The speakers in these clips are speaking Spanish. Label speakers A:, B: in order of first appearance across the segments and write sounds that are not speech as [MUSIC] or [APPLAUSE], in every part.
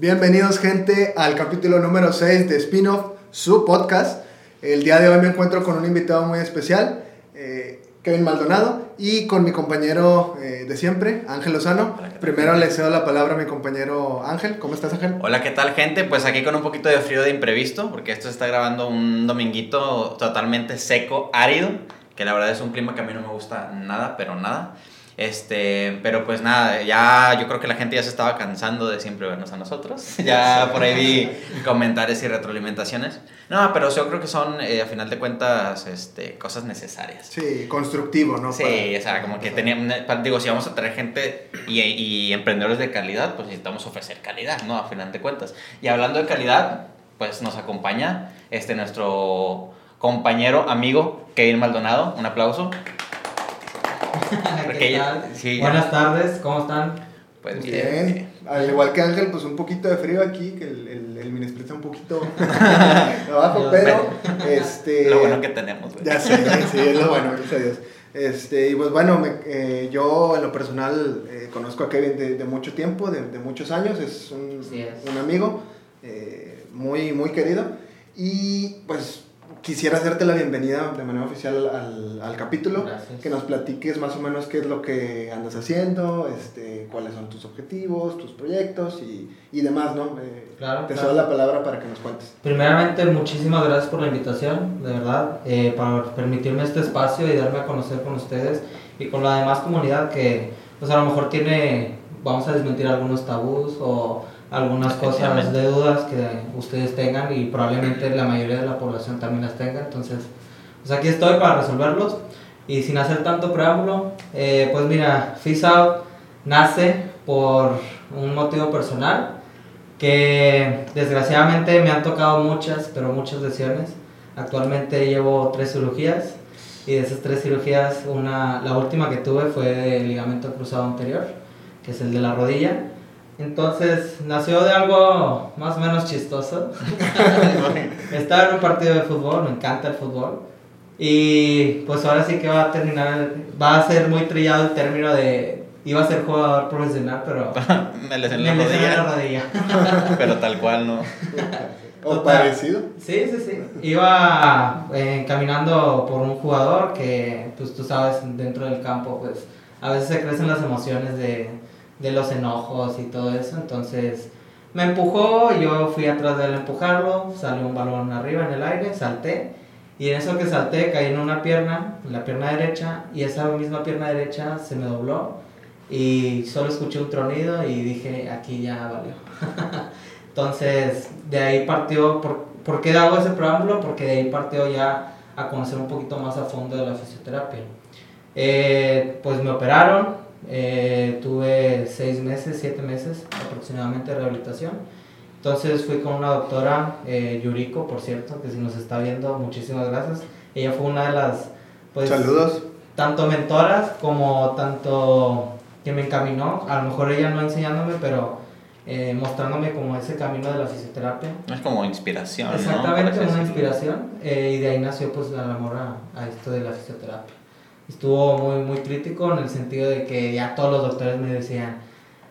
A: Bienvenidos gente al capítulo número 6 de Spin-off, su podcast. El día de hoy me encuentro con un invitado muy especial, eh, Kevin Maldonado, y con mi compañero eh, de siempre, Ángel Lozano. Primero le cedo la palabra a mi compañero Ángel. ¿Cómo estás Ángel?
B: Hola, ¿qué tal gente? Pues aquí con un poquito de frío de imprevisto, porque esto se está grabando un dominguito totalmente seco, árido, que la verdad es un clima que a mí no me gusta nada, pero nada. Este, pero pues nada, ya yo creo que la gente ya se estaba cansando de siempre vernos a nosotros. [LAUGHS] Ya por ahí vi comentarios y retroalimentaciones. No, pero yo creo que son, eh, a final de cuentas, este, cosas necesarias.
A: Sí, constructivo, ¿no?
B: Sí, o sea, como que teníamos, digo, si vamos a traer gente y, y emprendedores de calidad, pues necesitamos ofrecer calidad, ¿no? A final de cuentas. Y hablando de calidad, pues nos acompaña este nuestro compañero, amigo, Kevin Maldonado. Un aplauso.
C: ¿Qué tal? Buenas tardes, ¿cómo están?
A: Pues bien. Al igual que Ángel, pues un poquito de frío aquí, que el, el, el está un poquito [LAUGHS] abajo, pero este...
B: Lo bueno que tenemos.
A: Ya sé, [LAUGHS] sí, es lo bueno, gracias a Dios. Este, y pues bueno, eh, yo en lo personal eh, conozco a Kevin de, de mucho tiempo, de, de, muchos años, es un, un amigo eh, muy, muy querido. Y pues quisiera hacerte la bienvenida de manera oficial al, al capítulo, que nos platiques más o menos qué es lo que andas haciendo, este, cuáles son tus objetivos, tus proyectos y, y demás, ¿no? Eh, claro, te claro. la palabra para que nos cuentes.
C: Primeramente, muchísimas gracias por la invitación, de verdad, eh, para permitirme este espacio y darme a conocer con ustedes y con la demás comunidad que, pues a lo mejor tiene, vamos a desmentir algunos tabús o algunas cosas de dudas que ustedes tengan y probablemente la mayoría de la población también las tenga. Entonces, pues aquí estoy para resolverlos. Y sin hacer tanto preámbulo, eh, pues mira, FISA nace por un motivo personal que desgraciadamente me han tocado muchas, pero muchas lesiones. Actualmente llevo tres cirugías y de esas tres cirugías, una, la última que tuve fue de ligamento cruzado anterior, que es el de la rodilla entonces nació de algo más o menos chistoso. [LAUGHS] Estaba en un partido de fútbol, me encanta el fútbol. Y pues ahora sí que va a terminar, va a ser muy trillado el término de, iba a ser jugador profesional, pero [LAUGHS]
B: me lesioné la, la rodilla. [LAUGHS] pero tal cual, ¿no?
A: ¿O parecido?
C: Sí, sí, sí. Iba eh, caminando por un jugador que, pues tú sabes, dentro del campo, pues a veces se crecen las emociones de de los enojos y todo eso. Entonces me empujó, yo fui atrás de él a empujarlo, salió un balón arriba en el aire, salté. Y en eso que salté caí en una pierna, la pierna derecha, y esa misma pierna derecha se me dobló. Y solo escuché un tronido y dije, aquí ya valió. [LAUGHS] Entonces, de ahí partió, ¿por, ¿por qué hago ese preámbulo? Porque de ahí partió ya a conocer un poquito más a fondo de la fisioterapia. Eh, pues me operaron, eh, tuve seis meses, siete meses aproximadamente de rehabilitación. Entonces fui con una doctora, eh, Yuriko, por cierto, que si nos está viendo, muchísimas gracias. Ella fue una de las,
A: pues, saludos.
C: Tanto mentoras como tanto que me encaminó, a lo mejor ella no enseñándome, pero eh, mostrándome como ese camino de la fisioterapia.
B: Es como inspiración.
C: Exactamente, una inspiración. y de ahí nació pues el amor a, a esto de la fisioterapia estuvo muy, muy crítico en el sentido de que ya todos los doctores me decían,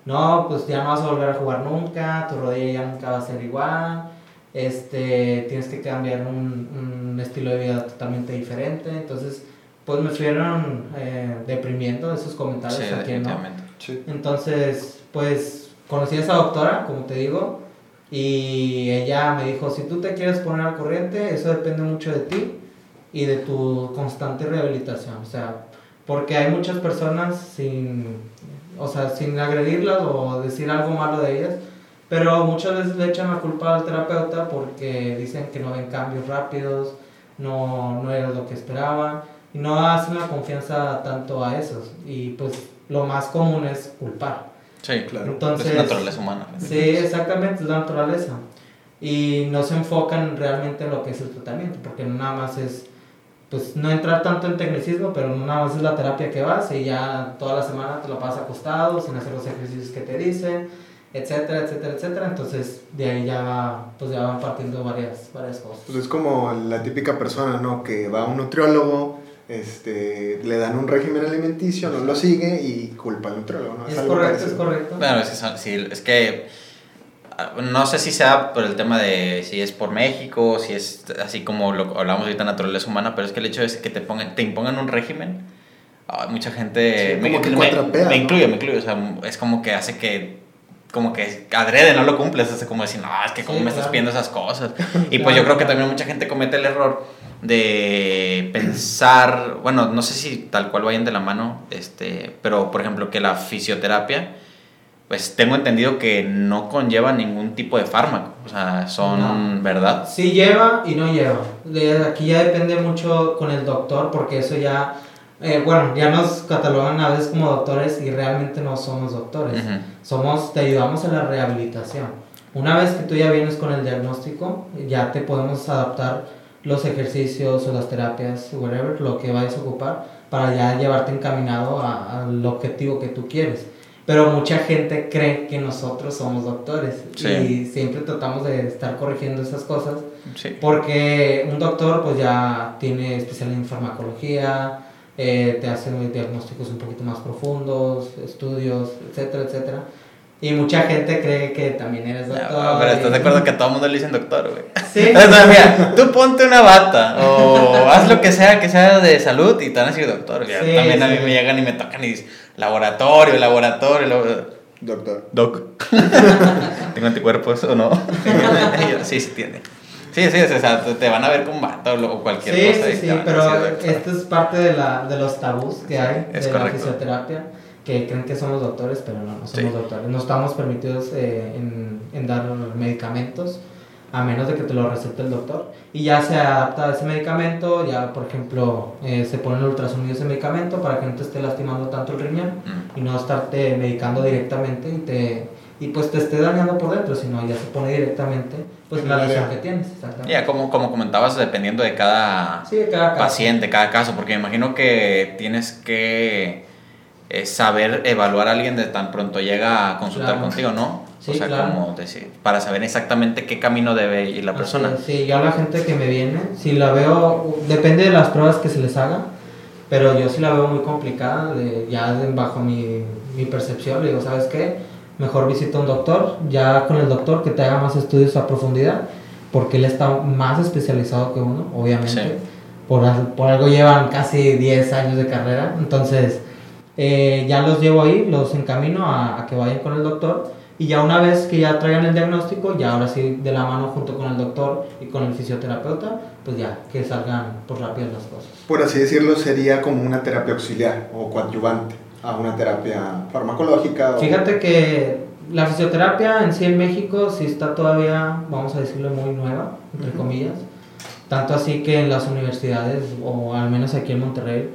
C: no, pues ya no vas a volver a jugar nunca, tu rodilla ya nunca va a ser igual, este, tienes que cambiar un, un estilo de vida totalmente diferente, entonces pues me fueron eh, deprimiendo esos comentarios
B: sí, aquí, ¿no?
C: Sí. Entonces, pues conocí a esa doctora, como te digo, y ella me dijo, si tú te quieres poner al corriente, eso depende mucho de ti, y de tu constante rehabilitación. O sea, porque hay muchas personas sin, o sea, sin agredirlas o decir algo malo de ellas, pero muchas veces le echan la culpa al terapeuta porque dicen que no ven cambios rápidos, no, no era lo que esperaban y no hacen la confianza tanto a esos. Y pues lo más común es culpar.
B: Sí, claro. Entonces, es naturaleza humana.
C: Sí, exactamente, es la naturaleza. Y no se enfocan realmente en lo que es el tratamiento, porque nada más es pues no entrar tanto en tecnicismo, pero nada más es la terapia que vas y ya toda la semana te lo pasas acostado, sin hacer los ejercicios que te dicen, etcétera, etcétera, etcétera. Entonces de ahí ya, pues ya van partiendo varias, varias cosas.
A: Pues es como la típica persona, ¿no? Que va a un nutriólogo, este, le dan un régimen alimenticio, no lo sigue y culpa al nutriólogo, ¿no?
C: Es, correcto, es correcto.
B: Bueno, es, es que no sé si sea por el tema de si es por México, si es así como lo hablamos ahorita naturaleza humana, pero es que el hecho es que te pongan, te impongan un régimen. mucha gente me, me, me, incluye, me incluye, o sea, es como que hace que como que adrede no lo cumples, es como decir, no, es que cómo me estás pidiendo esas cosas. [LAUGHS] Y pues yo creo que también mucha gente comete el error de pensar, bueno, no sé si tal cual vayan de la mano, este, pero por ejemplo que la fisioterapia, pues tengo entendido que no conlleva ningún tipo de fármaco, o sea, son, ¿verdad?
C: Sí lleva y no lleva. De aquí ya depende mucho con el doctor, porque eso ya, eh, bueno, ya nos catalogan a veces como doctores y realmente no somos doctores. Somos, te ayudamos en la rehabilitación. Una vez que tú ya vienes con el diagnóstico, ya te podemos adaptar los ejercicios o las terapias, whatever, lo que vayas a ocupar, para ya llevarte encaminado al objetivo que tú quieres. Pero mucha gente cree que nosotros somos doctores. Y siempre tratamos de estar corrigiendo esas cosas. Porque un doctor pues ya tiene especialidad en farmacología, eh, te hace diagnósticos un poquito más profundos, estudios, etcétera, etcétera. Y mucha gente cree que también eres doctor.
B: pero estás de acuerdo que a todo el mundo le dicen doctor, güey. Sí. [LAUGHS] Sea, mira, tú ponte una bata o haz lo que sea que sea de salud y te van a decir doctor. Ya, también a mí me llegan y me tocan y dicen laboratorio, laboratorio.
A: Doctor.
B: Doc. [LAUGHS] ¿Tengo anticuerpos o no? [LAUGHS] sí, sí tiene. Sí, sí, o sea, te van a ver con bata o cualquier cosa.
C: Sí, sí, sí, pero esto es parte de, la, de los tabús que hay de la fisioterapia que creen que somos doctores, pero no, no somos doctores. No estamos permitidos eh, en, en, dar medicamentos a menos de que te lo recete el doctor. Y ya se adapta a ese medicamento, ya por ejemplo eh, se pone el ultrasonido ese medicamento para que no te esté lastimando tanto el riñón mm. y no estarte medicando directamente y te y pues te esté dañando por dentro, sino ya se pone directamente pues la lesión que tienes.
B: Ya, como, como comentabas, dependiendo de cada, cada paciente, cada caso, porque me imagino que tienes que es saber evaluar a alguien de tan pronto llega a consultar contigo, ¿no? o sea, como decir, para saber exactamente qué camino debe ir la persona.
C: Sí, yo a la gente que me viene, si la veo, depende de las pruebas que se les haga, pero yo sí la veo muy complicada, de, ya bajo mi, mi percepción, le digo, ¿sabes qué? Mejor visita a un doctor, ya con el doctor que te haga más estudios a profundidad, porque él está más especializado que uno, obviamente. Por, por algo llevan casi 10 años de carrera, entonces eh, ya los llevo ahí, los encamino a, que vayan con el doctor y ya una vez que ya traigan el diagnóstico, ya ahora sí de la mano junto con el doctor y con el fisioterapeuta, pues ya que salgan por rápido las cosas.
A: Por así decirlo, sería como una terapia auxiliar o coadyuvante a una terapia farmacológica.
C: Fíjate que la fisioterapia en sí en México sí está todavía, vamos a decirlo, muy nueva, entre comillas. Tanto así que en las universidades, o al menos aquí en Monterrey,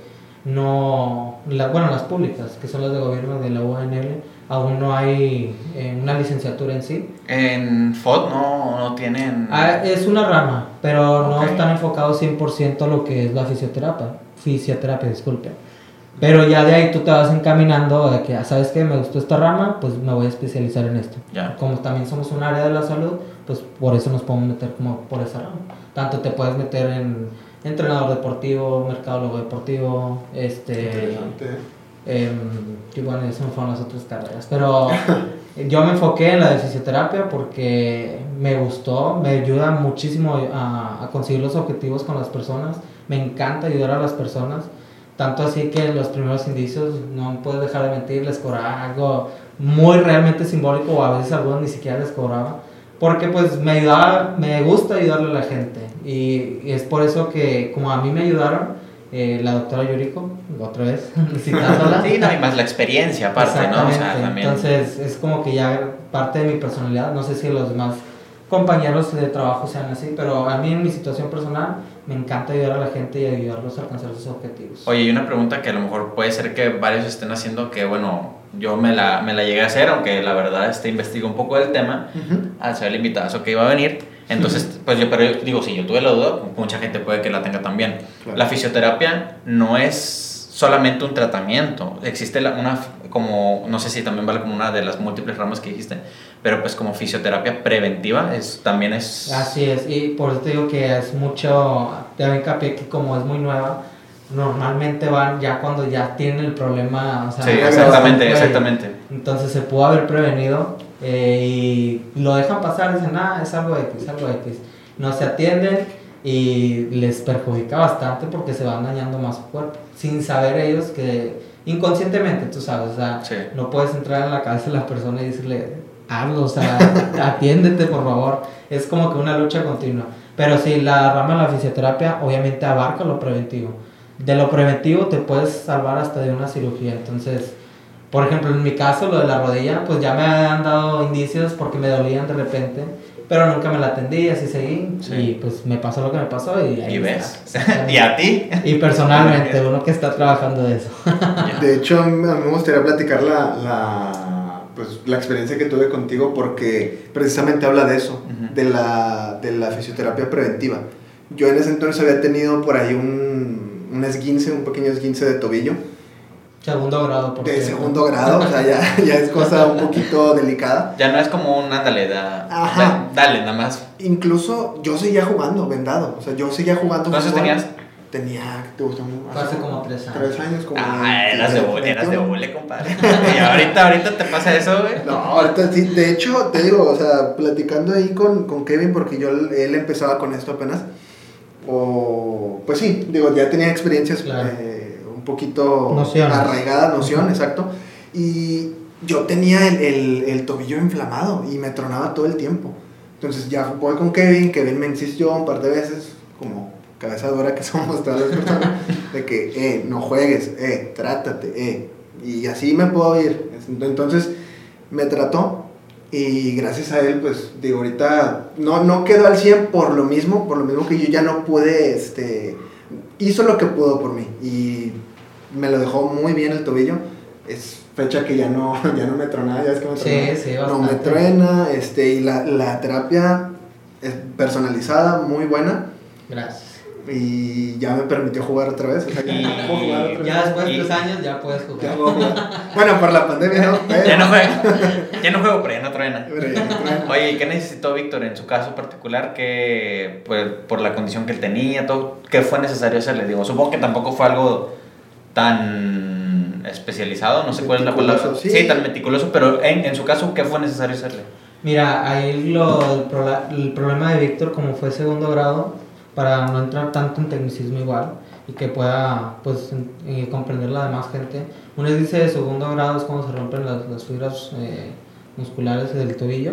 C: no, la, bueno, las públicas, que son las de gobierno de la UNL, aún no hay eh, una licenciatura en sí.
B: ¿En FOD no, no tienen...?
C: Ah, es una rama, pero no están enfocados 100% a lo que es la fisioterapia, fisioterapia, disculpe. Pero ya de ahí tú te vas encaminando a que, ah, ¿sabes qué? Me gustó esta rama, pues me voy a especializar en esto. Como también somos un área de la salud, pues por eso nos podemos meter como por esa rama. Tanto te puedes meter en entrenador deportivo, mercadólogo deportivo, este... Eh, y bueno, esas fueron las otras carreras. Pero [LAUGHS] yo me enfoqué en la de fisioterapia porque me gustó, me ayuda muchísimo a, a, conseguir los objetivos con las personas. Me encanta ayudar a las personas. Tanto así que en los primeros indicios, no puedo dejar de mentir, les cobraba algo muy realmente simbólico o a veces algunos ni siquiera les cobraba porque pues me ayudaba, me gusta ayudarle a la gente y, es por eso que como a mí me ayudaron, eh, la doctora Yuriko, otra vez, [LAUGHS]
B: citándola. sí, no, y más la experiencia aparte, ¿no? O
C: sea, también... Entonces es como que ya parte de mi personalidad, no sé si los demás compañeros de trabajo sean así, pero a mí en mi situación personal me encanta ayudar a la gente y ayudarlos a alcanzar sus objetivos.
B: Oye, y una pregunta que a lo mejor puede ser que varios estén haciendo que, bueno, yo me la, me la llegué a hacer, aunque la verdad este, investigo un poco del tema, al ser el invitado que iba a venir. Entonces, pues yo, pero digo, si yo tuve la duda, mucha gente puede que la tenga también. La fisioterapia no es solamente un tratamiento. Existe una, como, no sé si también vale como una de las múltiples ramas que dijiste, pero pues como fisioterapia preventiva es, también es...
C: Así es, y por eso te digo que es mucho, te hincapié que como es muy nueva, normalmente van ya cuando ya tienen el problema.
B: O sea, sí, exactamente, exactamente.
C: Entonces se pudo haber prevenido eh, y lo dejan pasar, dicen, ah, es algo X, algo X. No se atienden y les perjudica bastante porque se van dañando más su cuerpo, sin saber ellos que inconscientemente, tú sabes, o sea, no puedes entrar en la cabeza de la persona y decirle, hazlo, o sea, [LAUGHS] atiéndete por favor. Es como que una lucha continua. Pero sí, la rama de la fisioterapia obviamente abarca lo preventivo. De lo preventivo te puedes salvar hasta de una cirugía. Entonces, por ejemplo, en mi caso, lo de la rodilla, pues ya me han dado indicios porque me dolían de repente, pero nunca me la atendí, así seguí. Y pues me pasó lo que me pasó y ahí
B: ¿Y ves? [LAUGHS] ¿Y a ti?
C: Y personalmente, uno que está trabajando de eso. [LAUGHS]
A: de hecho, a mí me gustaría platicar la, la, pues, la experiencia que tuve contigo porque precisamente habla de eso, de, la, de la fisioterapia preventiva. Yo en ese entonces había tenido por ahí un, un esguince, un pequeño esguince de tobillo
C: Segundo grado, por
A: De segundo grado, o sea, ya, [LAUGHS] ya, es cosa un poquito delicada.
B: Ya no es como un ándale, da, Ajá. dale, nada más.
A: Incluso yo seguía jugando vendado, o sea, yo seguía jugando.
B: ¿Cuántos tenías?
A: Tenía, te gustó
C: Hace como tres años.
A: Tres años, como.
B: Ah, eras de bule, eras de bule, compadre. [LAUGHS] y ahorita, ahorita te pasa eso, güey.
A: No, ahorita sí, de hecho, te digo, o sea, platicando ahí con, con Kevin, porque yo, él empezaba con esto apenas. O, pues sí, digo, ya tenía experiencias. Claro. Eh, poquito arraigada noción, exacto. Y yo tenía el, el, tobillo inflamado y me tronaba todo el tiempo. Entonces ya voy con Kevin, Kevin me insistió un par de veces, como cabeza dura que [LAUGHS] somos todas las personas, de que, eh, no juegues, eh, trátate, eh. Y así me puedo ir. Entonces me trató y gracias a él, pues digo, ahorita no, no quedó al 100 por lo mismo, por lo mismo que yo ya no pude, este, hizo lo que pudo por mí y me lo dejó muy bien el tobillo. Es fecha que ya no, [LAUGHS] ya no me tronaba, ya es que me
C: Sí, sí,
A: no me truena, este, y la, la terapia es personalizada, muy buena.
C: Gracias.
A: Y ya me permitió jugar otra vez. O sea,
C: ya, puedo jugar ya después de tres años ya puedes jugar.
A: bueno, por la pandemia no. [LAUGHS]
B: Ya no juego. Ya no juego, pero ya no truena. Oye, ¿qué necesitó Víctor en su caso particular? Que pues, por la condición que él tenía, todo, ¿qué fue necesario hacerle? Digo, supongo que tampoco fue algo tan especializado, no sé cuál es la palabra. Sí. tan meticuloso, pero en, en, su caso, ¿qué fue necesario hacerle?
C: Mira, ahí lo, el, problema de Víctor, como fue segundo grado, para no entrar tanto en tecnicismo igual y que pueda pues eh, comprender la demás gente, uno dice de segundo grado es cuando se rompen las, las fibras eh, musculares del tobillo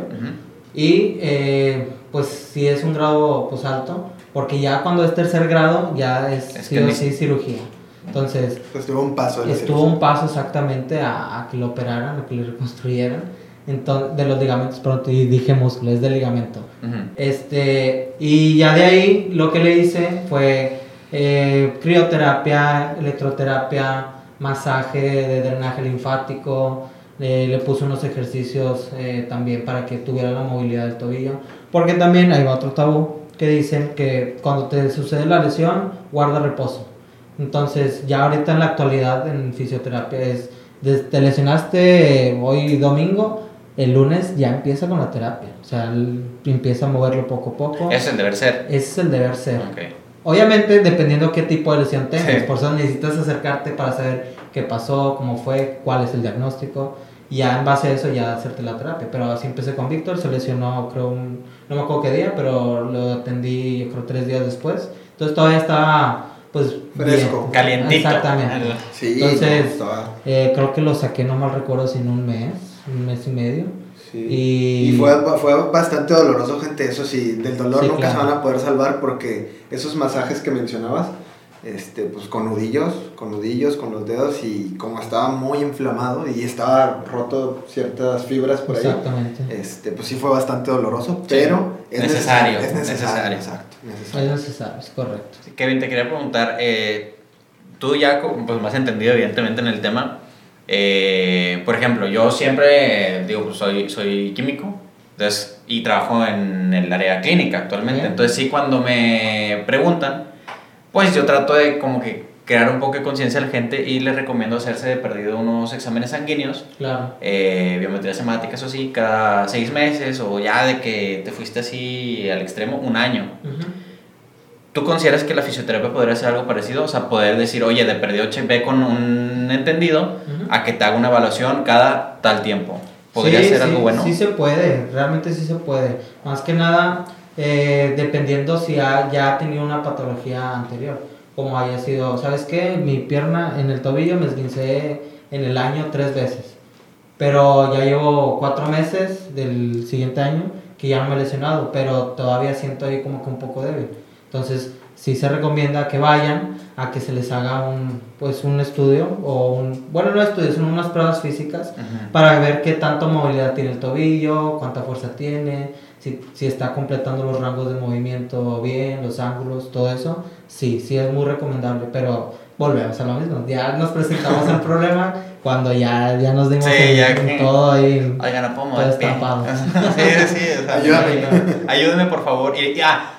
C: y eh, pues si es un grado pues alto, porque ya cuando es tercer grado ya es, es sí cirugía. Entonces,
A: estuvo un paso.
C: Estuvo un paso exactamente a, que lo operaran, a que lo reconstruyeran. Entonces, de los ligamentos, pronto, y dije músculo, es de ligamento. este, y ya de ahí lo que le hice fue eh, crioterapia, electroterapia, masaje de drenaje linfático, le puse unos ejercicios eh, también para que tuviera la movilidad del tobillo, porque también hay otro tabú que dicen que cuando te sucede la lesión, guarda reposo. Entonces, ya ahorita en la actualidad en fisioterapia es, te lesionaste hoy domingo, el lunes ya empieza con la terapia. O sea, empieza a moverlo poco a poco.
B: Es el deber ser.
C: Ese es el deber ser. Obviamente, dependiendo qué tipo de lesión tengas, por eso necesitas acercarte para saber qué pasó, cómo fue, cuál es el diagnóstico. Y ya en base a eso ya hacerte la terapia. Pero así empecé con Víctor, se lesionó creo no me acuerdo qué día, pero lo atendí yo creo tres días después. Entonces todavía estaba pues
A: fresco,
B: calientito.
C: Exactamente. Entonces, eh, creo que lo saqué, no mal recuerdo, sin un mes, un mes y medio.
A: Y, fue, fue bastante doloroso, gente, eso sí, del dolor nunca se van a poder salvar porque esos masajes que mencionabas, este, pues con nudillos, con nudillos, con los dedos y como estaba muy inflamado y estaba roto ciertas fibras por ahí, este, pues sí fue bastante doloroso, pero
B: es necesario, es necesario, exacto,
C: Es necesario, es correcto.
B: Kevin, te quería preguntar, eh, tú ya pues más entendido evidentemente en el tema, eh, por ejemplo, yo siempre digo, pues soy, soy químico, entonces, y trabajo en el área clínica actualmente, entonces sí cuando me preguntan pues yo trato de como que crear un poco de conciencia a la gente y les recomiendo hacerse de perdido unos exámenes sanguíneos,
C: claro.
B: eh, biometría semática, eso sí, cada seis meses o ya de que te fuiste así al extremo, un año. ¿Tú consideras que la fisioterapia podría ser algo parecido? O sea, poder decir, oye, de perdido ve con un entendido a que te haga una evaluación cada tal tiempo. ¿Podría ser algo bueno?
C: Sí se puede, realmente sí se puede. Más que nada, eh, dependiendo si ya ha tenido una patología anterior, como haya sido, ¿sabes qué? Mi pierna en el tobillo me esguincé en el año tres veces, pero ya llevo cuatro meses del siguiente año que ya no me he lesionado, pero todavía siento ahí como que un poco débil. Entonces, sí se recomienda que vayan a que se les haga un, pues, un estudio o un, bueno, no estudios, son unas pruebas físicas para ver qué tanto movilidad tiene el tobillo, cuánta fuerza tiene, si, si, está completando los rangos de movimiento bien, los ángulos, todo eso, sí, sí es muy recomendable, pero volvemos a lo mismo, ya nos presentamos el [LAUGHS] problema cuando ya, ya nos dimos
B: en,
C: todo ahí,
B: Oigan, no puedo [LAUGHS] sí, sí, ayúdame, ayúdame por favor, y, ah,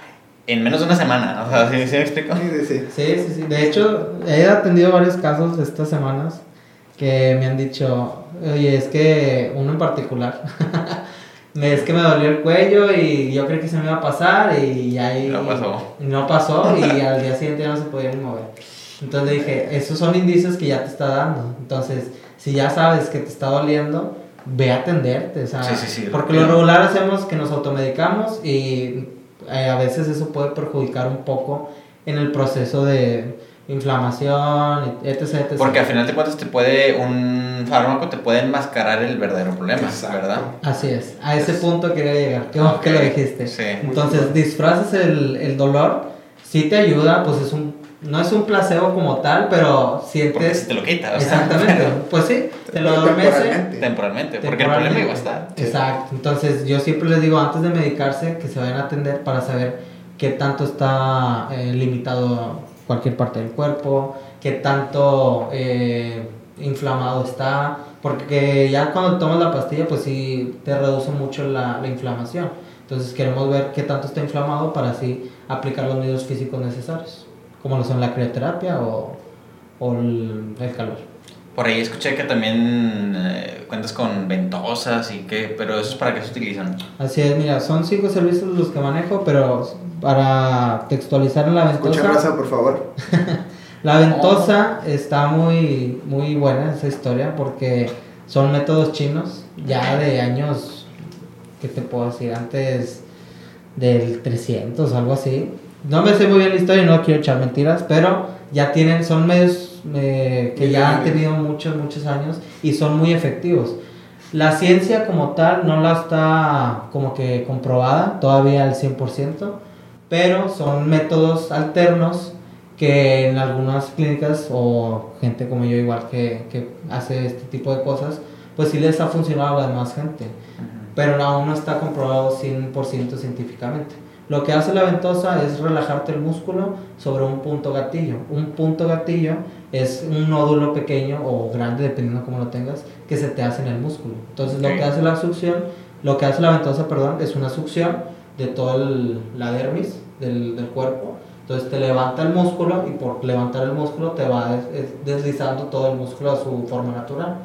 B: en menos de una semana. O sea, ¿sí, ¿sí me explico?
C: Sí, sí, sí. sí, De hecho, he atendido varios casos de estas semanas que me han dicho, oye, es que uno en particular, [LAUGHS] es que me dolió el cuello y yo creí que se me iba a pasar y ahí...
B: No pasó.
C: No pasó y [LAUGHS] al día siguiente ya no se podía ni mover. Entonces dije, esos son indicios que ya te está dando. Entonces, si ya sabes que te está doliendo, ve a atenderte. O sea, sí, sí, sí, porque lo regular hacemos que nos automedicamos y eh, a veces eso puede perjudicar un poco en el proceso de inflamación, etc, etc.
B: Porque al final de cuentas te puede, un fármaco te puede enmascarar el verdadero problema, ¿verdad?
C: Así es, a ese punto quería llegar, qué que lo dijiste. Entonces, disfrazas el, el dolor, sí te ayuda, pues es un no es un placebo como tal, pero sientes...
B: Porque te lo quita,
C: Exactamente, [LAUGHS] pues sí, te lo adormece.
B: Temporalmente, porque el problema iba a estar.
C: Exacto, entonces yo siempre les digo antes de medicarse que se vayan a atender para saber qué tanto está eh, limitado cualquier parte del cuerpo, qué tanto eh, inflamado está, porque ya cuando tomas la pastilla pues sí te reduce mucho la, la inflamación. Entonces queremos ver qué tanto está inflamado para así aplicar los medios físicos necesarios como lo son la crioterapia o, o el, calor.
B: Por ahí escuché que también eh, cuentas con ventosas y que, pero eso es para qué se utilizan.
C: Así es, mira, son cinco servicios los que manejo, pero para textualizar en la ventosa.
A: Escucha raza, por favor. [LAUGHS]
C: la ventosa está muy, muy buena esa historia porque son métodos chinos ya de años, ¿qué te puedo decir? Antes del 300, algo así. No me sé muy bien la historia y no quiero echar mentiras, pero ya tienen, son medios eh, que ya han tenido muchos, muchos años y son muy efectivos. La ciencia como tal no la está como que comprobada todavía al 100%, pero son métodos alternos que en algunas clínicas o gente como yo igual que, que hace este tipo de cosas, pues sí les ha funcionado a la demás gente, pero aún no está comprobado 100% científicamente. Lo que hace la ventosa es relajarte el músculo sobre un punto gatillo. Un punto gatillo es un nódulo pequeño o grande, dependiendo de cómo lo tengas, que se te hace en el músculo. Entonces, lo que hace la succión, lo que hace la ventosa, perdón, es una succión de toda la dermis del, del, cuerpo. Entonces, te levanta el músculo y por levantar el músculo te va deslizando todo el músculo a su forma natural.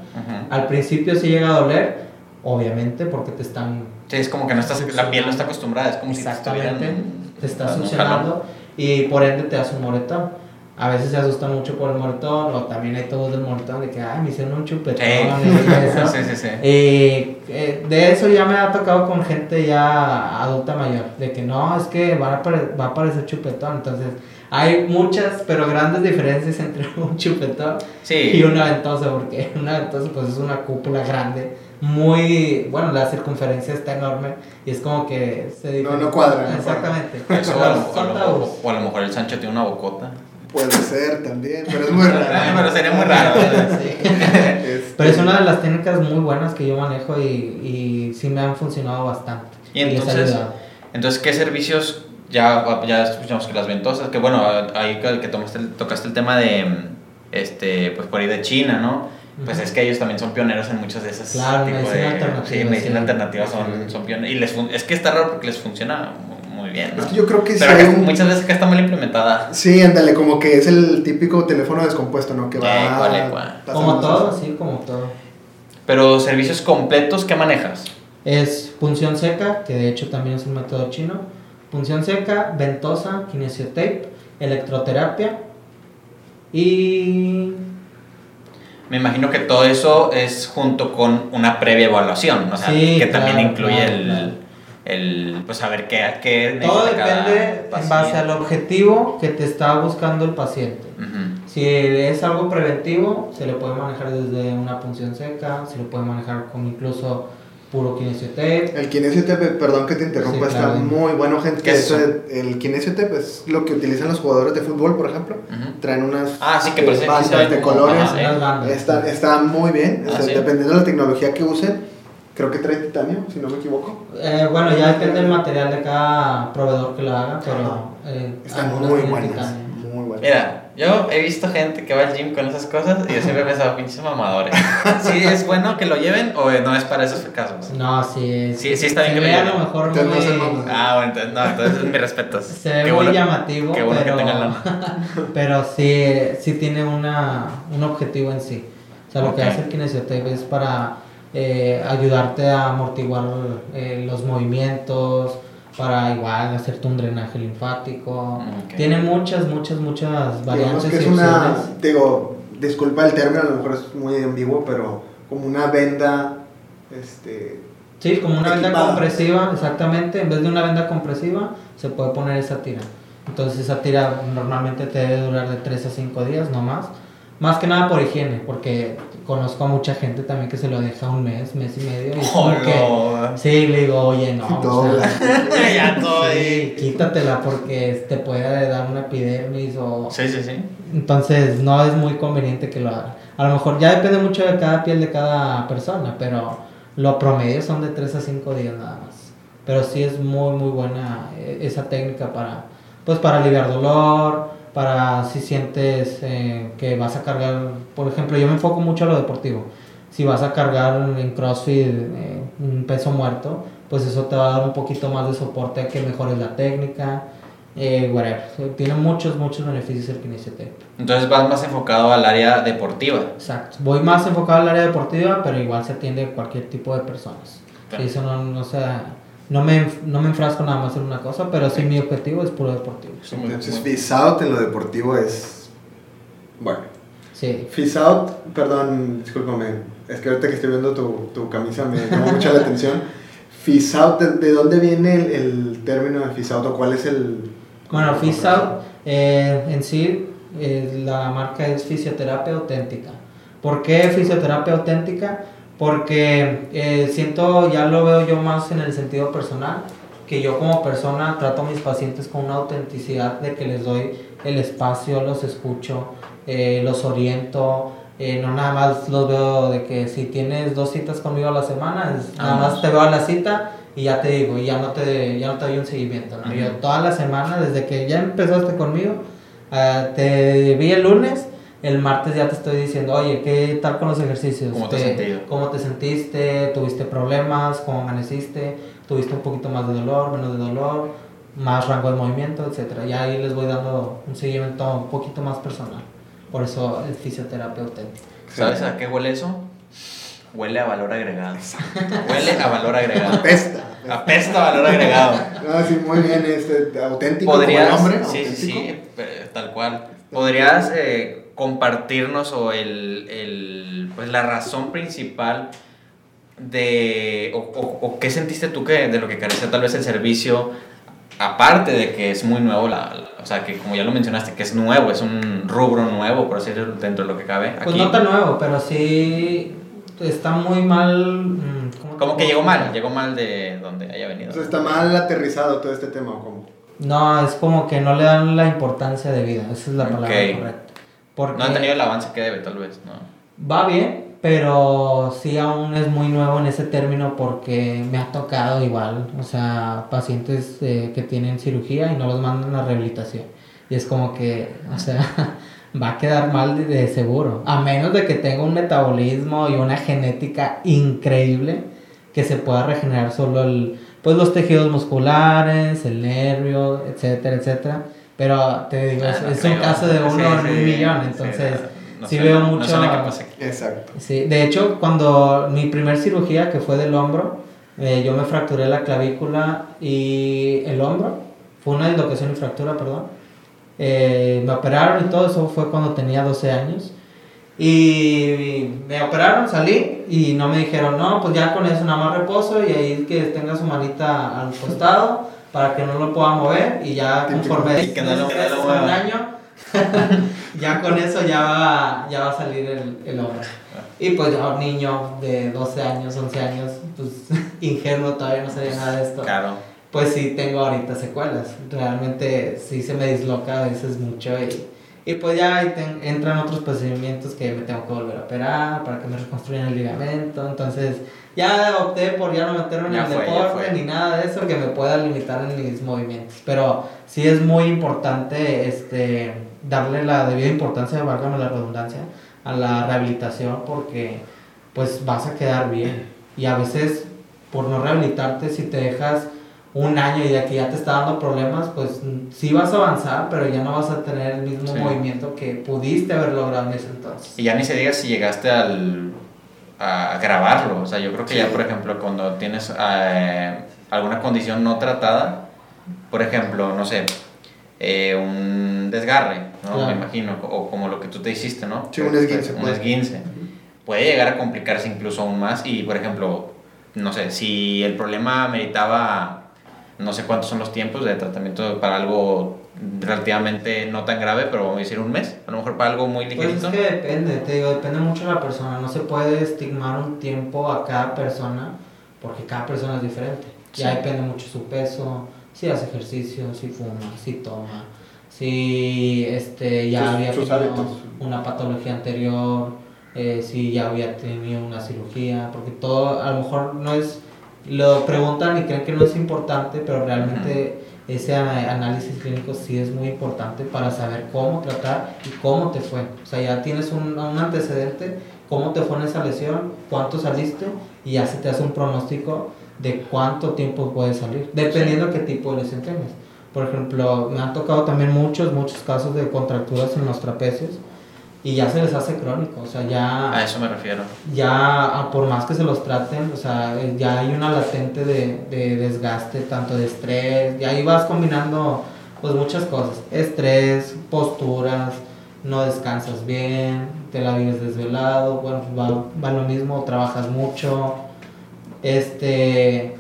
C: Al principio sí llega a doler, obviamente, porque te están
B: Sí, es como que no estás, la piel no está acostumbrada, es como
C: Exactamente, te está succionando y por ende te hace un moretón. A veces se asustan mucho por el moretón o también hay todos del moretón de que, ay, me hicieron un chupetón. [LAUGHS] Sí, sí, sí. Y eh, de eso ya me ha tocado con gente ya adulta mayor, de que no, es que va a, va a aparecer chupetón. Entonces, hay muchas, pero grandes diferencias entre [LAUGHS] un chupetón y una ventosa, porque [LAUGHS] una ventosa pues es una cúpula grande muy, bueno, la circunferencia está enorme y es como que se
A: No, no cuadra.
C: Exactamente.
B: o, a lo, mejor el Sancho tiene una bocota.
A: Puede ser también, pero es muy raro.
B: pero sería muy raro. [LAUGHS]
C: Este, pero es una de las técnicas muy buenas que yo manejo y, y sí me han funcionado bastante.
B: Y entonces, entonces ¿qué servicios? Ya, ya escuchamos que las ventosas, que bueno, ahí que tomaste, tocaste el tema de, este, pues por ahí de China, ¿no? pues es que ellos también son pioneros en muchas de esas
C: claro, medicina de, alternativa.
B: Sí, medicina alternativa son, son pioneros. Y les es que está raro porque les funciona muy bien. ¿no?
A: Es que yo creo que
B: Pero muchas veces que está mal implementada.
A: Sí, ándale, como que es el típico teléfono descompuesto, ¿no? Que va.
C: como todo, sí, como todo.
B: Pero servicios completos, ¿qué manejas?
C: Es punción seca, que de hecho también es un método chino. Punción seca, ventosa, kinesiotape, electroterapia y
B: Me imagino que todo eso es junto con una previa evaluación, o sea, que también incluye el, el, pues saber qué, qué
C: Todo depende en base al objetivo que te está buscando el paciente. Si es algo preventivo, se le puede manejar desde una punción seca, se le puede manejar con incluso puro kinesiotape.
A: El kinesiotape, perdón que te interrumpa, está muy bueno, gente. ¿Qué es el kinesiotape es lo que utilizan los jugadores de fútbol, por ejemplo. Traen unas
B: ah, sí, que
A: bandas de colores. está, está, muy bien, ah, dependiendo de la tecnología que usen. Creo que trae titanio, si no me equivoco.
C: Eh, bueno, ya depende del material de cada proveedor que lo haga, pero... Eh,
A: Están muy buenas, muy buenas.
B: Mira, yo he visto gente que va al gym con esas cosas y yo siempre he pensado, pinches mamadores. [LAUGHS] ¿Sí es bueno que lo lleven o no es para esos casos?
C: No, sí.
B: Sí, sí está bien que lo
C: lleven. a lo mejor muy...
B: Ah, bueno, entonces, no, entonces mi respeto. [LAUGHS]
C: Se ve muy llamativo, qué bueno pero... que tengan la... [LAUGHS] pero sí, sí tiene una, un objetivo en sí. O sea, lo que hace el kinesiotape es para eh, ayudarte a amortiguar eh, los movimientos, para igual hacerte un drenaje linfático. Tiene muchas, muchas, muchas variantes.
A: que es una, digo, disculpa el término, a lo mejor es muy ambiguo, pero como una venda, este...
C: Sí, como una venda compresiva, exactamente. En vez de una venda compresiva, se puede poner esa tira. Entonces esa tira normalmente te debe durar de 3 a 5 días, no más. Más que nada por higiene, porque conozco a mucha gente también que se lo deja un mes, mes y medio. Y oh, no. sí, le digo, oye, no. O sea, [LAUGHS] ya [LAUGHS] todo sí, quítatela porque te puede dar una epidermis o.
B: Sí, sí, sí.
C: Entonces, no es muy conveniente que lo haga. A lo mejor ya depende mucho de cada piel de cada persona, pero lo promedio son de 3 a 5 días nada más. Pero sí es muy, muy buena eh, esa técnica para, pues, para aliviar dolor para si sientes eh, que vas a cargar, por ejemplo, yo me enfoco mucho a lo deportivo. Si vas a cargar en CrossFit eh, un peso muerto, pues eso te va a dar un poquito más de soporte a que mejores la técnica. Eh, whatever. Tiene muchos, muchos beneficios el kinesiotape.
B: Entonces vas más enfocado al área deportiva.
C: Exacto. Voy más enfocado al área deportiva, pero igual se atiende a cualquier tipo de personas. eso no, no sea no me, no me enfrasco nada más en una cosa, pero sí mi objetivo es puro deportivo.
A: Entonces, Fish Out en lo deportivo es. Bueno.
C: Sí.
A: Out, perdón, discúlpame, es que ahorita que estoy viendo tu, tu camisa me llama mucho la atención. Fish Out, ¿de, dónde viene el, el, término de Fish Out o cuál es el.
C: Bueno, Fish Out eh, en sí, eh, la marca es fisioterapia auténtica. ¿Por qué fisioterapia auténtica? Porque eh, siento, ya lo veo yo más en el sentido personal, que yo como persona trato a mis pacientes con una autenticidad de que les doy el espacio, los escucho, eh, los oriento, eh, no nada más los veo de que si tienes dos citas conmigo a la semana, nada más te veo a la cita y ya te digo, y ya no te, ya no te doy un seguimiento, ¿no? Yo toda la semana, desde que ya empezaste conmigo, te vi el lunes el martes ya te estoy diciendo, oye, ¿qué tal con los ejercicios?
B: ¿Cómo te,
C: ¿Cómo te sentiste? ¿Tuviste problemas? ¿Cómo amaneciste? ¿Tuviste un poquito más de dolor, menos de dolor? ¿Más rango de movimiento, etcétera? Y ahí les voy dando un seguimiento un poquito más personal. Por eso el fisioterapia auténtico.
B: ¿Sabes a qué huele eso? Huele a valor agregado. Huele a valor agregado.
A: Apesta.
B: Apesta a valor agregado.
A: No, sí, muy bien, este, auténtico
B: ¿Podrías,
A: como el
B: Sí, sí, eh, tal cual. ¿Podrías eh, compartirnos o el, el, pues la razón principal de, o, o, qué sentiste tú que de lo que carecía tal vez el servicio, aparte de que es muy nuevo, la, o sea, que como ya lo mencionaste, que es nuevo, es un rubro nuevo, por así decirlo, dentro de lo que cabe.
C: Pues no tan nuevo, pero sí está muy mal. Mm,
B: como que llegó mal, llegó mal de donde haya venido.
A: O está mal aterrizado todo este tema, ¿cómo?
C: No, es como que no le dan la importancia de vida, esa es la palabra correcta
B: no han tenido el avance que debe, tal vez, ¿no?
C: Va bien, pero sí aún es muy nuevo en ese término porque me ha tocado igual, o sea, pacientes eh, que tienen cirugía y no los mandan a rehabilitación. Y es como que, o sea, [LAUGHS] va a quedar mal de, seguro. A menos de que tenga un metabolismo y una genética increíble que se pueda regenerar solo el, pues los tejidos musculares, el nervio, etcétera, etcétera pero te digo, ah, es, un caso de uno en un millón, entonces sí, veo mucho...
A: Exacto.
C: Sí, de hecho, cuando mi primer cirugía, que fue del hombro, eh, yo me fracturé la clavícula y el hombro, fue una dislocación y fractura, perdón. Eh, me operaron y todo eso fue cuando tenía 12 años. Y me operaron, salí y no me dijeron, no, pues ya con eso nada más reposo y ahí que tenga su manita al costado para que no lo pueda mover y ya conforme que no lo, un año, [LAUGHS] ya con eso ya va, ya va a salir el, el hombre. Y pues yo, un niño de 12 años, 11 años, pues [LAUGHS] ingenuo, todavía no sabía nada de esto. Claro. Pues sí tengo ahorita secuelas. Realmente sí se me disloca a veces mucho y y pues ya entran otros procedimientos que me tengo que volver a operar para que me reconstruyan el ligamento. Entonces ya opté por ya no meterme en el deporte ni nada de eso que me pueda limitar en mis movimientos. Pero sí es muy importante este, darle la debida importancia, válgame la redundancia, a la rehabilitación porque pues vas a quedar bien. Y a veces por no rehabilitarte, si te dejas un año y de aquí ya te está dando problemas, pues sí vas a avanzar, pero ya no vas a tener el mismo movimiento que pudiste haber logrado en ese entonces.
B: Y ya ni se diga si llegaste al, a grabarlo, o sea, yo creo que ya, por ejemplo, cuando tienes eh, alguna condición no tratada, por ejemplo, no sé, eh, un desgarre, ¿no? Me imagino, o como lo que tú te hiciste, ¿no?
A: Sí, un esguince.
B: Un pues. esguince. Puede llegar a complicarse incluso aún más y, por ejemplo, no sé, si el problema meritaba no sé cuántos son los tiempos de tratamiento para algo relativamente no tan grave, pero vamos a decir un mes, a lo mejor para algo muy ligerito.
C: Pues es que depende, te digo, depende mucho de la persona, no se puede estigmar un tiempo a cada persona porque cada persona es diferente. Ya depende mucho su peso, si hace ejercicio, si fuma, si toma, si este, ya había tenido una patología anterior, eh, si ya había tenido una cirugía, porque todo a lo mejor no es lo preguntan y creen que no es importante, pero realmente ese análisis clínico sí es muy importante para saber cómo tratar y cómo te fue. O sea, ya tienes un, un antecedente, cómo te fue en esa lesión, cuánto saliste y ya se te hace un pronóstico de cuánto tiempo puedes salir, dependiendo de qué tipo de lesión tengas. Por ejemplo, me han tocado también muchos, muchos casos de contracturas en los trapecios y ya se les hace crónico, o sea, ya...
B: A eso me refiero.
C: Ya, por más que se los traten, o sea, ya hay una latente de, de desgaste, tanto de estrés, y ahí vas combinando pues muchas cosas, estrés, posturas, no descansas bien, te la vives desvelado, bueno, pues va, va lo mismo, trabajas mucho, este,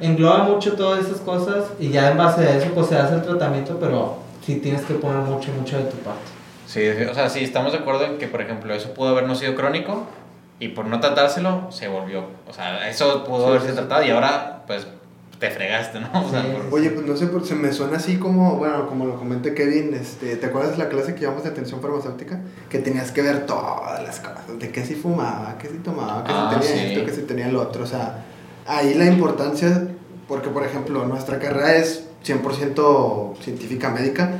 C: engloba mucho todas esas cosas y ya en base a eso pues se hace el tratamiento, pero sí tienes que poner mucho, mucho de tu parte.
B: Sí, o sea, sí, estamos de acuerdo en que, por ejemplo, eso pudo haber no sido crónico y por no tratárselo se volvió. O sea, eso pudo haberse tratado y ahora, pues, te fregaste, ¿no? [LAUGHS]
A: Oye, pues no sé, se me suena así como, bueno, como lo comenté Kevin, este, ¿te acuerdas de la clase que llevamos de atención farmacéutica? Que tenías que ver todas las cosas, de qué si fumaba, qué si tomaba, qué si ah, tenía esto, qué si tenía lo otro. O sea, ahí la importancia, porque por ejemplo, nuestra carrera es 100% científica médica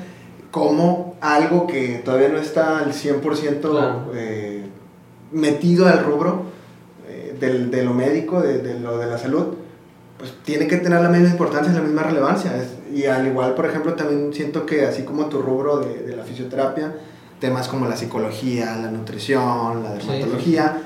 A: como algo que todavía no está al 100% eh, metido al rubro eh, del, de lo médico, de, de, lo de la salud, pues tiene que tener la misma importancia la misma relevancia. y al igual, por ejemplo, también siento que así como tu rubro de, de la fisioterapia, temas como la psicología, la nutrición, la dermatología,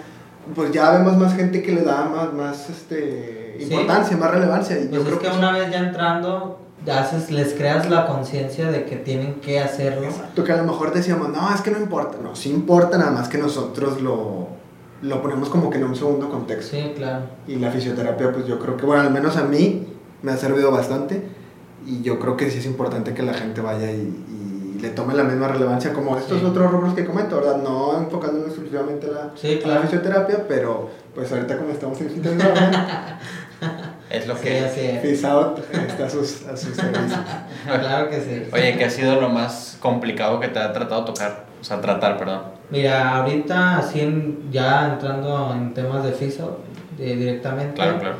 A: pues ya vemos más gente que le da más, más este, importancia, más relevancia.
C: Y yo pues creo que, que una vez ya entrando, haces, les creas la conciencia de que tienen que hacerlo.
A: Exacto, que a lo mejor decíamos, no, es que no importa. No, sí importa, nada más que nosotros lo, lo ponemos como que en un segundo contexto.
C: Sí, claro.
A: Y la fisioterapia, pues yo creo que, bueno, al menos a mí me ha servido bastante. Y yo creo que sí es importante que la gente vaya y, le tome la misma relevancia como estos otros rubros que comento, ¿verdad? No enfocándonos exclusivamente a la, sí, la fisioterapia, pero pues ahorita como estamos en [LAUGHS]
B: Es lo que...
A: Sí, está a sus, a sus [LAUGHS]
C: claro que sí.
B: Oye, ¿qué ha sido lo más complicado que te ha tratado tocar? O sea, tratar, perdón.
C: Mira, ahorita así ya entrando en temas de fisio directamente.
B: Claro, claro.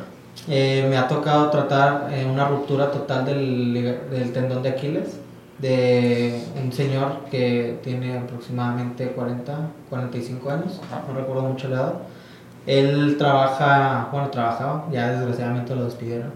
C: Eh, me ha tocado tratar eh, una ruptura total del, del tendón de Aquiles de un señor que tiene aproximadamente 40, 45 años, no recuerdo mucho la edad él trabaja, bueno, trabajaba, ya desgraciadamente lo despidieron.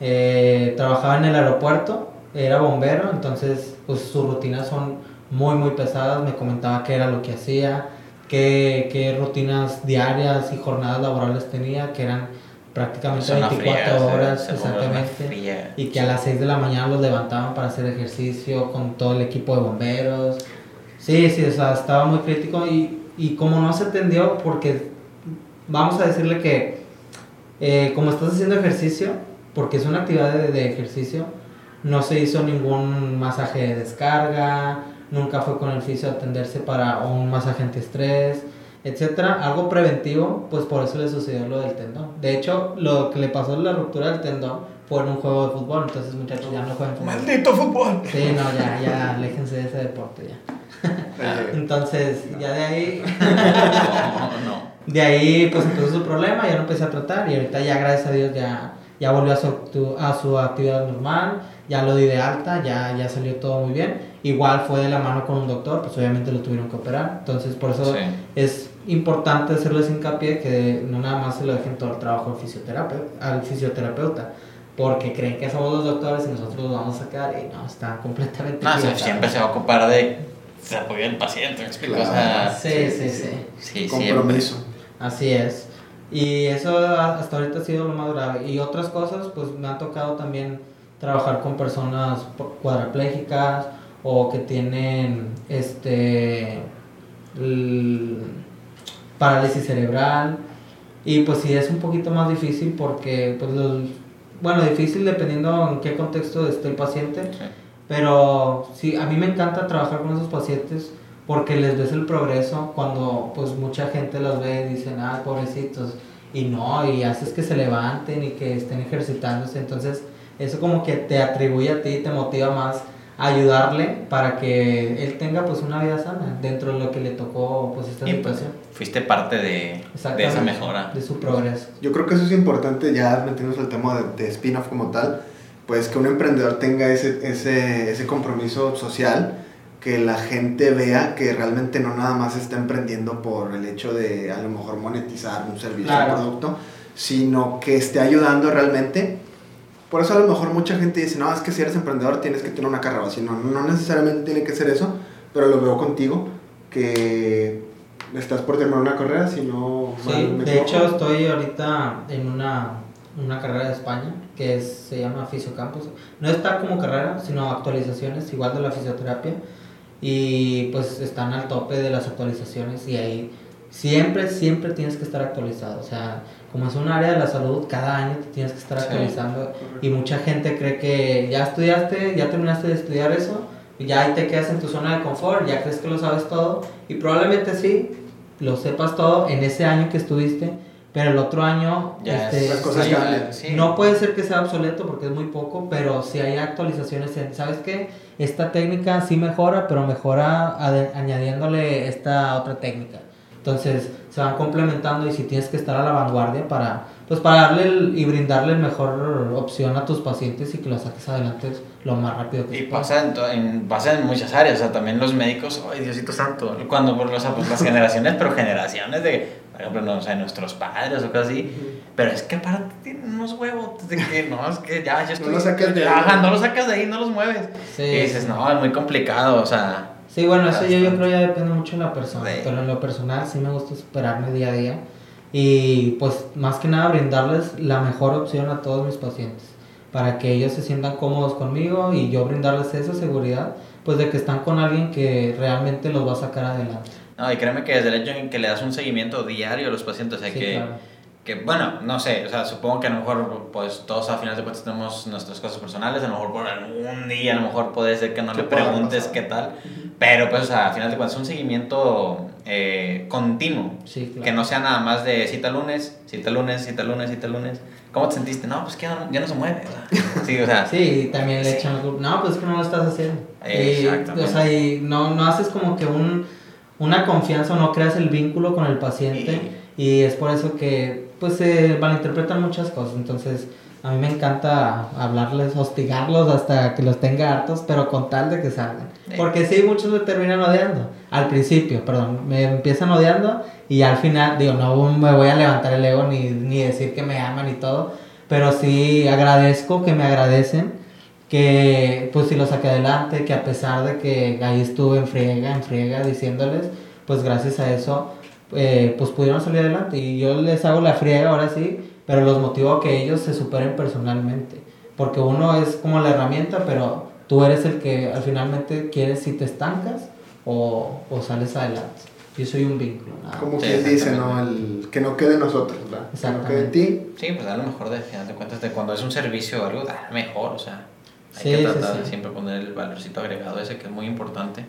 C: Eh, trabajaba en el aeropuerto, era bombero, entonces pues sus rutinas son muy, muy pesadas. Me comentaba qué era lo que hacía, qué, qué rutinas diarias y jornadas laborales tenía, que eran prácticamente 24 horas exactamente y que a las 6 de la mañana los levantaban para hacer ejercicio con todo el equipo de bomberos sí sí o sea, estaba muy crítico y y como no se atendió, porque vamos a decirle que eh, como estás haciendo ejercicio, porque es una actividad de, de, ejercicio, no se hizo ningún masaje de descarga, nunca fue con el fisio a atenderse para un masaje antiestrés, etcétera, algo preventivo, pues por eso le sucedió lo del tendón. De hecho, lo que le pasó en la ruptura del tendón fue en un juego de fútbol, entonces muchachos ya no juegan
B: fútbol. ¡Maldito fútbol!
C: Sí, no, ya, ya, aléjense de ese deporte ya. [LAUGHS] entonces, ya de ahí... [LAUGHS] De ahí, pues empezó su problema, ya no empecé a tratar y ahorita ya, gracias a Dios, ya, ya volvió a su, a su actividad normal, ya lo di de alta, ya, ya salió todo muy bien. Igual fue de la mano con un doctor, pues obviamente lo tuvieron que operar. Entonces, por eso es importante hacerles hincapié que no nada más se lo dejen todo el trabajo al fisioterapeuta, al fisioterapeuta porque creen que somos los doctores y nosotros los vamos a sacar y no, está completamente...
B: No, siempre se va a ocupar de apoyar al paciente,
C: sí, sí, sí,
A: sí. Compromiso.
C: Así es. Y eso hasta ahorita ha sido lo más grave. Y otras cosas, pues me ha tocado también trabajar con personas cuadraplégicas o que tienen este parálisis cerebral y pues sí es un poquito más difícil porque pues bueno difícil dependiendo en qué contexto esté el paciente pero sí a mí me encanta trabajar con esos pacientes porque les ves el progreso cuando pues mucha gente los ve y dicen ah pobrecitos y no y haces que se levanten y que estén ejercitándose entonces eso como que te atribuye a ti y te motiva más ayudarle para que él tenga pues una vida sana dentro de lo que le tocó pues esta pues, situación.
B: fuiste parte de, de, esa mejora.
C: De su progreso.
A: Yo creo que eso es importante ya metiéndonos al tema de, de spin-off como tal, pues que un emprendedor tenga ese, ese, ese compromiso social, que la gente vea que realmente no nada más está emprendiendo por el hecho de a lo mejor monetizar un servicio o producto, sino que esté ayudando realmente por eso a lo mejor mucha gente dice, no, es que si eres emprendedor tienes que tener una carrera así. No, no necesariamente tiene que ser eso, pero lo veo contigo, que estás por terminar una carrera, si no...
C: Sí, de hecho estoy ahorita en una, una carrera de España que se llama Fisiocampus. No está como carrera, sino actualizaciones, igual de la fisioterapia. Y pues están al tope de las actualizaciones y ahí siempre, siempre tienes que estar actualizado. O sea, como es un área de la salud, cada año te tienes que estar actualizando y mucha gente cree que ya estudiaste, ya terminaste de estudiar eso, y ya ahí te quedas en tu zona de confort, ya crees que lo sabes todo y probablemente sí, lo sepas todo en ese año que estuviste, pero el otro año este, no puede ser que sea obsoleto porque es muy poco, pero si hay actualizaciones, ¿sabes qué? Esta técnica sí mejora, pero mejora añadiéndole esta otra técnica. Entonces se van complementando y si tienes que estar a la vanguardia para, pues para darle y brindarle mejor opción a tus pacientes y que lo saques adelante lo más rápido que
B: Y pasa en, pasa en muchas áreas, o sea, también los médicos, ay Diosito Santo, cuando por los, pues, las generaciones, pero generaciones de, por ejemplo, no sé, nuestros padres o cosas así, pero es que para tienen unos huevos, de que no, es que ya, ya estoy...
A: No lo sacas de
B: ahí. no lo sacas de ahí, no los mueves. y dices, no, es muy complicado, o sea...
C: Sí, bueno, eso yo, yo creo ya depende mucho de la persona, pero en lo personal sí me gusta superarme día a día y pues más que nada brindarles la mejor opción a todos mis pacientes para que ellos se sientan cómodos conmigo y yo brindarles esa seguridad pues de que están con alguien que realmente los va a sacar adelante.
B: No, y créeme que desde el hecho en que le das un seguimiento diario a los pacientes, o sea, que que bueno, no sé, o sea, supongo que a lo mejor pues todos a final de cuentas tenemos nuestras cosas personales, a lo mejor por algún día a lo mejor puede ser que no le preguntes qué tal, pero pues o sea, a final de cuentas un seguimiento eh, continuo, que no sea nada más de cita lunes, cita lunes, cita lunes, cita lunes. ¿Cómo te sentiste? No, pues que ya no, se mueve. [LAUGHS] sí, o sea.
C: Sí, también le echan No, pues que no lo estás haciendo. Exactamente. o sea, y no, no haces como que un, una confianza o no creas el vínculo con el paciente. Y es por eso que pues se malinterpretan muchas cosas. Entonces, a mí me encanta hablarles, hostigarlos hasta que los tenga hartos, pero con tal de que salgan. Porque sí, muchos me terminan odiando. Al principio, perdón, me empiezan odiando y al final, digo, no me voy a levantar el ego ni, ni decir que me aman y todo, pero sí agradezco que me agradecen, que pues si lo saqué adelante, que a pesar de que ahí estuve en friega, en friega diciéndoles, pues gracias a eso eh, pues pudieron salir adelante. Y yo les hago la friega ahora sí, pero los motivo a que ellos se superen personalmente. Porque uno es como la herramienta, pero tú eres el que al finalmente quieres si te estancas o, o sales adelante. yo soy un vínculo.
A: Como quien dice, ¿no? El, que no quede nosotros, ¿verdad? Que no quede ti.
B: Sí, pues da lo mejor de final de cuentas de cuando es un servicio o algo, da mejor, o sea, hay que tratar de siempre poner el valorcito agregado ese que es muy importante.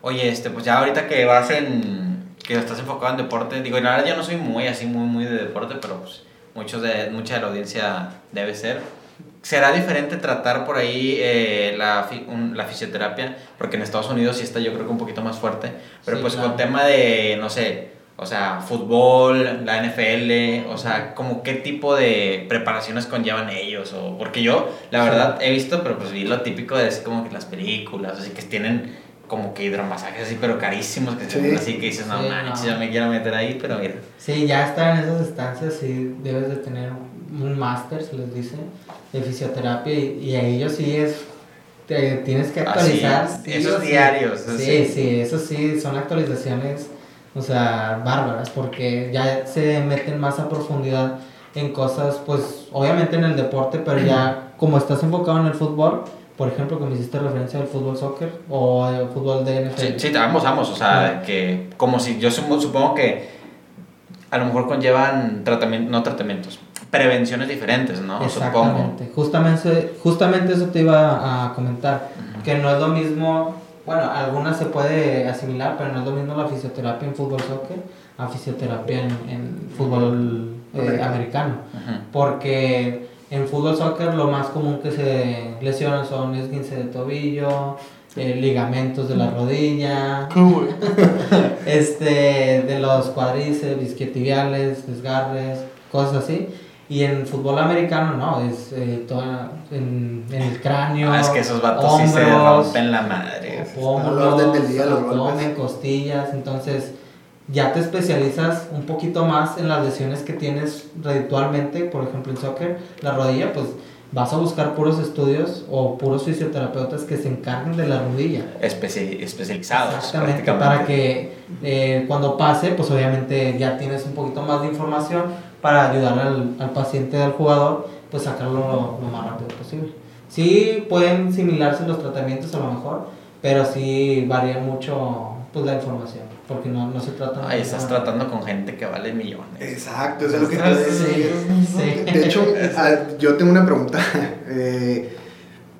B: Oye, este, pues ya ahorita que vas en, que estás enfocado en deporte, digo, la verdad yo no soy muy así, muy, muy de deporte, pero pues muchos de, mucha de la audiencia debe ser. ¿Será diferente tratar por ahí eh, la, la fisioterapia? Porque en Estados Unidos sí está yo creo que un poquito más fuerte, pero pues con tema de, no sé, o sea, fútbol, la NFL, o sea, como qué tipo de preparaciones conllevan ellos, o porque yo, la verdad, he visto, pero pues vi lo típico de así como que las películas, así que tienen como que hidromasajes así, pero carísimos, que se así que dices, no manches, yo me quiero meter ahí, pero mira.
C: Sí, ya está en esas estancias, sí, debes de tener un máster, se les dice, de fisioterapia, y, y a ellos sí es te tienes que ah, actualizar.
B: esos diarios.
C: Sí, sí, eso sí, son actualizaciones o sea, bárbaras, porque ya se meten más a profundidad en cosas, pues obviamente en el deporte, pero ya [CLEARS THROAT] como estás enfocado en el fútbol, por ejemplo, que me hiciste referencia al fútbol soccer o el fútbol de NFL.
B: Sí, sí vamos, vamos, o sea, que como si yo supongo que a lo mejor conllevan tratamientos, no tratamientos, prevenciones diferentes, ¿no?
C: Exactamente. Justamente, justamente eso te iba a comentar, que no es lo mismo bueno, algunas se puede asimilar, pero no es lo mismo la fisioterapia en fútbol soccer a fisioterapia en, fútbol eh, americano. Porque en fútbol soccer lo más común que se lesionan son esguince de tobillo, eh, ligamentos de la rodilla, [LAUGHS] este, de los cuádriceps, isquiotibiales, desgarres, cosas así. Y en fútbol americano no, es eh, toda en, en, el cráneo.
B: Ah, es que esos vatos hombros, sí se rompen la madre.
C: Hombros, del día, abdomen, costillas. Entonces, ya te especializas un poquito más en las lesiones que tienes reditualmente. Por ejemplo, en soccer, la rodilla, pues vas a buscar puros estudios o puros fisioterapeutas que se encarguen de la rodilla.
B: Especi especializados.
C: Exactamente, para que eh, cuando pase, pues obviamente ya tienes un poquito más de información para ayudar al, al paciente, al jugador, pues sacarlo lo, más rápido posible. Sí pueden similarse los tratamientos a lo mejor, pero sí varía mucho pues la información, porque no, no se trata...
B: Ahí estás tratando con gente que vale millones.
A: Exacto, eso es lo que te decir. Sí, De hecho, yo tengo una pregunta. [LAUGHS] Eh,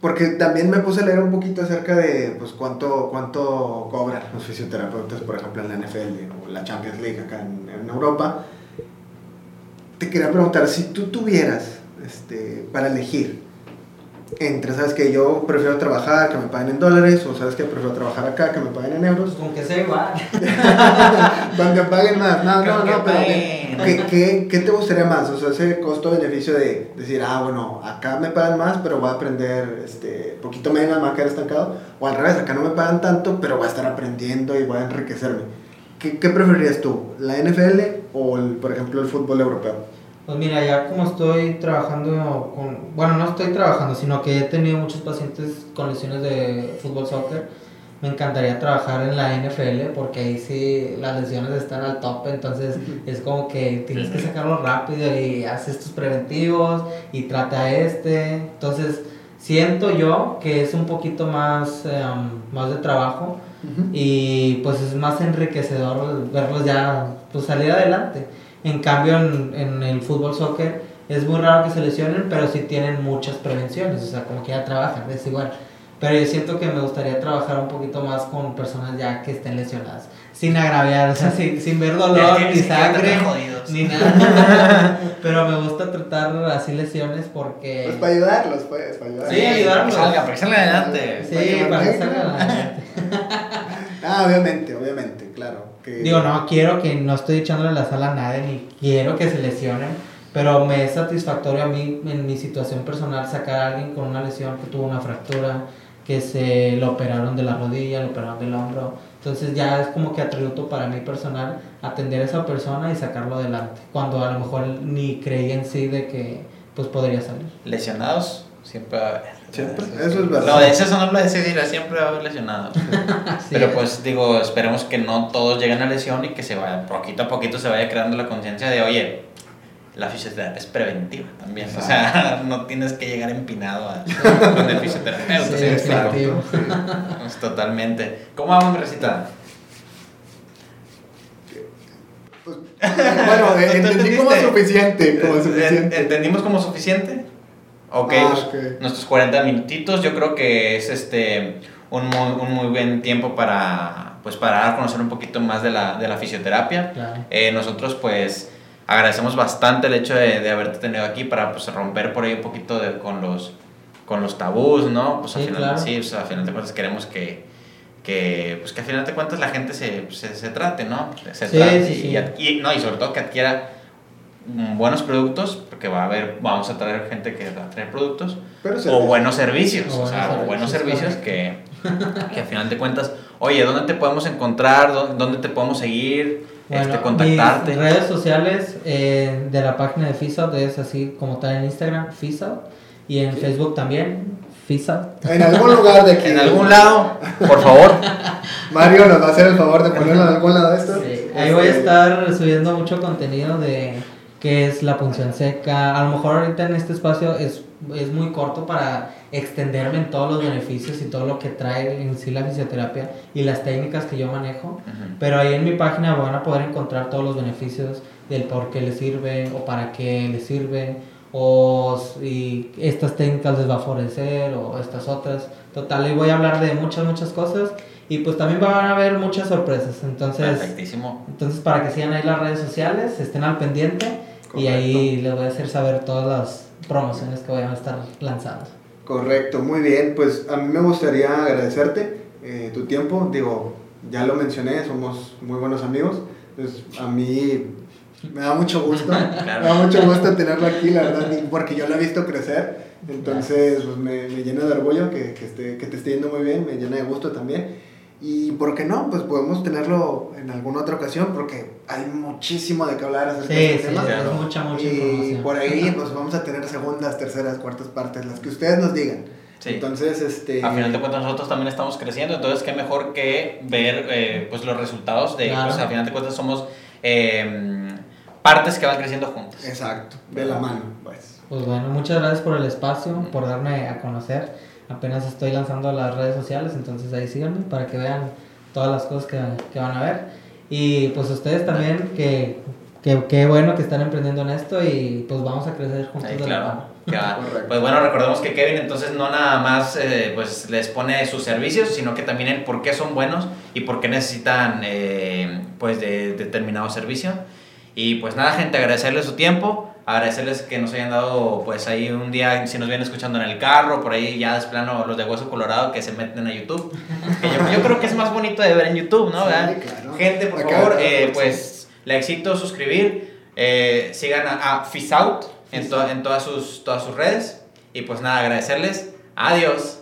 A: porque también me puse a leer un poquito acerca de pues, cuánto, cuánto cobran los fisioterapeutas, por ejemplo, en la NFL o la Champions League acá en, en Europa te quería preguntar, si tú tuvieras este, para elegir entre, ¿sabes que Yo prefiero trabajar, que me paguen en dólares, o ¿sabes que Prefiero trabajar acá, que me paguen en euros.
C: Con que sea igual. [LAUGHS]
A: Donde paguen más. No, no, no, pero ¿qué, qué, qué te gustaría más? O sea, ese costo-beneficio de decir, ah, bueno, acá me pagan más, pero voy a aprender este, poquito menos, me voy a quedar estancado. O al revés, acá no me pagan tanto, pero voy a estar aprendiendo y voy a enriquecerme. ¿Qué, qué preferirías tú? ¿La NFL o, el, por ejemplo, el fútbol europeo?
C: Pues mira, ya como estoy trabajando con, bueno, no estoy trabajando, sino que he tenido muchos pacientes con lesiones de fútbol soccer, me encantaría trabajar en la NFL porque ahí sí las lesiones están al top, entonces es como que tienes que sacarlo rápido y haces tus preventivos y trata este, entonces siento yo que es un poquito más, em, más de trabajo y pues es más enriquecedor verlos ya pues salir adelante. En cambio en, en, el fútbol soccer es muy raro que se lesionen, pero sí tienen muchas prevenciones, o sea, como que ya trabajan, es igual. Pero yo siento que me gustaría trabajar un poquito más con personas ya que estén lesionadas, sin agraviar, o sea, [LAUGHS] sin, sin ver dolor, ni sangre, ni nada. [LAUGHS] Pero me gusta tratar así lesiones porque...
A: Pues para ayudarlos, pues, para ayudarlos. Sí,
C: ayudarlos.
B: Para que salga, para que salga adelante.
C: Sí, para que salga adelante. [LAUGHS]
A: ah, obviamente, obviamente, claro. Que...
C: Digo, no, quiero que no estoy echándole la sala a nadie, ni quiero que se lesionen, pero me es satisfactorio a mí, en mi situación personal, sacar a alguien con una lesión que tuvo una fractura, que se lo operaron de la rodilla, lo operaron del hombro. Entonces ya es como que atributo para mí personal atender a esa persona y sacarlo adelante, cuando a lo mejor ni creí en sí de que pues podría salir.
B: Lesionados siempre va a haber.
A: Siempre, eso es verdad.
B: No, de eso no lo decidirá, siempre va a haber lesionados. [LAUGHS] Pero pues digo, esperemos que no todos lleguen a lesión y que se vaya, poquito a poquito se vaya creando la conciencia de, oye, la fisioterapia es preventiva también. O sea, [LAUGHS] no tienes que llegar empinado a, con el fisioterapeuta. Sí,
C: ¿sí?
B: Pues, totalmente. ¿Cómo vamos, Recita?
A: Pues, bueno, [LAUGHS] entendí como suficiente, como suficiente.
B: ¿Entendimos como suficiente? Ah, pues, nuestros 40 minutitos yo creo que es este un muy, un muy buen tiempo para, pues, para dar a conocer un poquito más de la, de la fisioterapia. Eh, nosotros pues agradecemos bastante el hecho de, de, haberte tenido aquí para pues, romper por ahí un poquito de, con, los, con los tabús, ¿no? Pues, sí, al final, sí, pues, al final de cuentas queremos que, que, pues, que al final de cuentas la gente se, se, se trate, ¿no? Se trate y, y, no, y sobre todo que adquiera buenos productos, porque va a haber, vamos a traer gente que va a traer productos, o buenos servicios, o, sea, buenos servicios que, [LAUGHS] que al final de cuentas, oye, ¿dónde te podemos encontrar? ¿Dónde te podemos seguir? este, contactarte.
C: Mis redes sociales eh, de la página de FISA es así como tal en Instagram, FISA, y en Facebook también, FISA.
A: En algún lugar de aquí. [LAUGHS]
B: En algún lado, por favor. [LAUGHS]
A: Mario nos va a hacer el favor de ponerlo en algún lado de esto.
C: Ahí voy a este, estar subiendo mucho contenido de qué es la punción seca. A lo mejor ahorita en este espacio es, es muy corto para extenderme en todos los beneficios y todo lo que trae en sí la fisioterapia y las técnicas que yo manejo. Pero ahí en mi página van a poder encontrar todos los beneficios del por qué les sirve o para qué les sirve o si estas técnicas les va a favorecer o estas otras. Total, hoy voy a hablar de muchas, muchas cosas y pues también van a haber muchas sorpresas. Entonces, entonces para que sigan ahí las redes sociales, estén al pendiente y ahí les voy a hacer saber todas las promociones que voy a estar lanzando.
A: Correcto, muy bien. Pues a mí me gustaría agradecerte eh, tu tiempo. Digo, ya lo mencioné, somos muy buenos amigos. Pues a mí me da mucho gusto. [LAUGHS] Me da mucho gusto tenerlo aquí, la verdad, porque yo lo he visto crecer. Entonces, pues me, me llena de orgullo que, que, esté, que te esté yendo muy bien, me llena de gusto también. Y por qué no, pues podemos tenerlo en alguna otra ocasión porque hay muchísimo de qué hablar acerca de este tema.
C: mucha, mucha
A: y por ahí pues vamos a tener segundas, terceras, cuartas partes, las que ustedes nos digan. Entonces, este...
B: A final de cuentas nosotros también estamos creciendo, entonces qué mejor que ver eh, pues los resultados de... Pues a final de cuentas somos em, partes que van creciendo juntas.
A: Exacto, de la mano, pues.
C: Pues bueno, muchas gracias por el espacio, por darme a conocer apenas estoy lanzando las redes sociales, entonces ahí síganme para que vean todas las cosas que, que van a ver. Y pues ustedes también, que qué bueno que están emprendiendo en esto y pues vamos a crecer juntos.
B: claro. [LAUGHS] pues bueno, recordemos que Kevin entonces no nada más eh, pues les pone sus servicios, sino que también el por qué son buenos y por qué necesitan eh, pues de determinado servicio. Y pues nada, gente, agradecerles su tiempo agradecerles que nos hayan dado, pues ahí un día, si nos vienen escuchando en el carro, por ahí ya es plano los de Hueso Colorado que se meten a YouTube. yo, creo que es más bonito de ver en YouTube, ¿no? Gente, por favor, eh, pues le éxito suscribir, eh, sigan a, a Fizout en, en todas, sus, todas sus redes. Y pues nada, agradecerles. Adiós.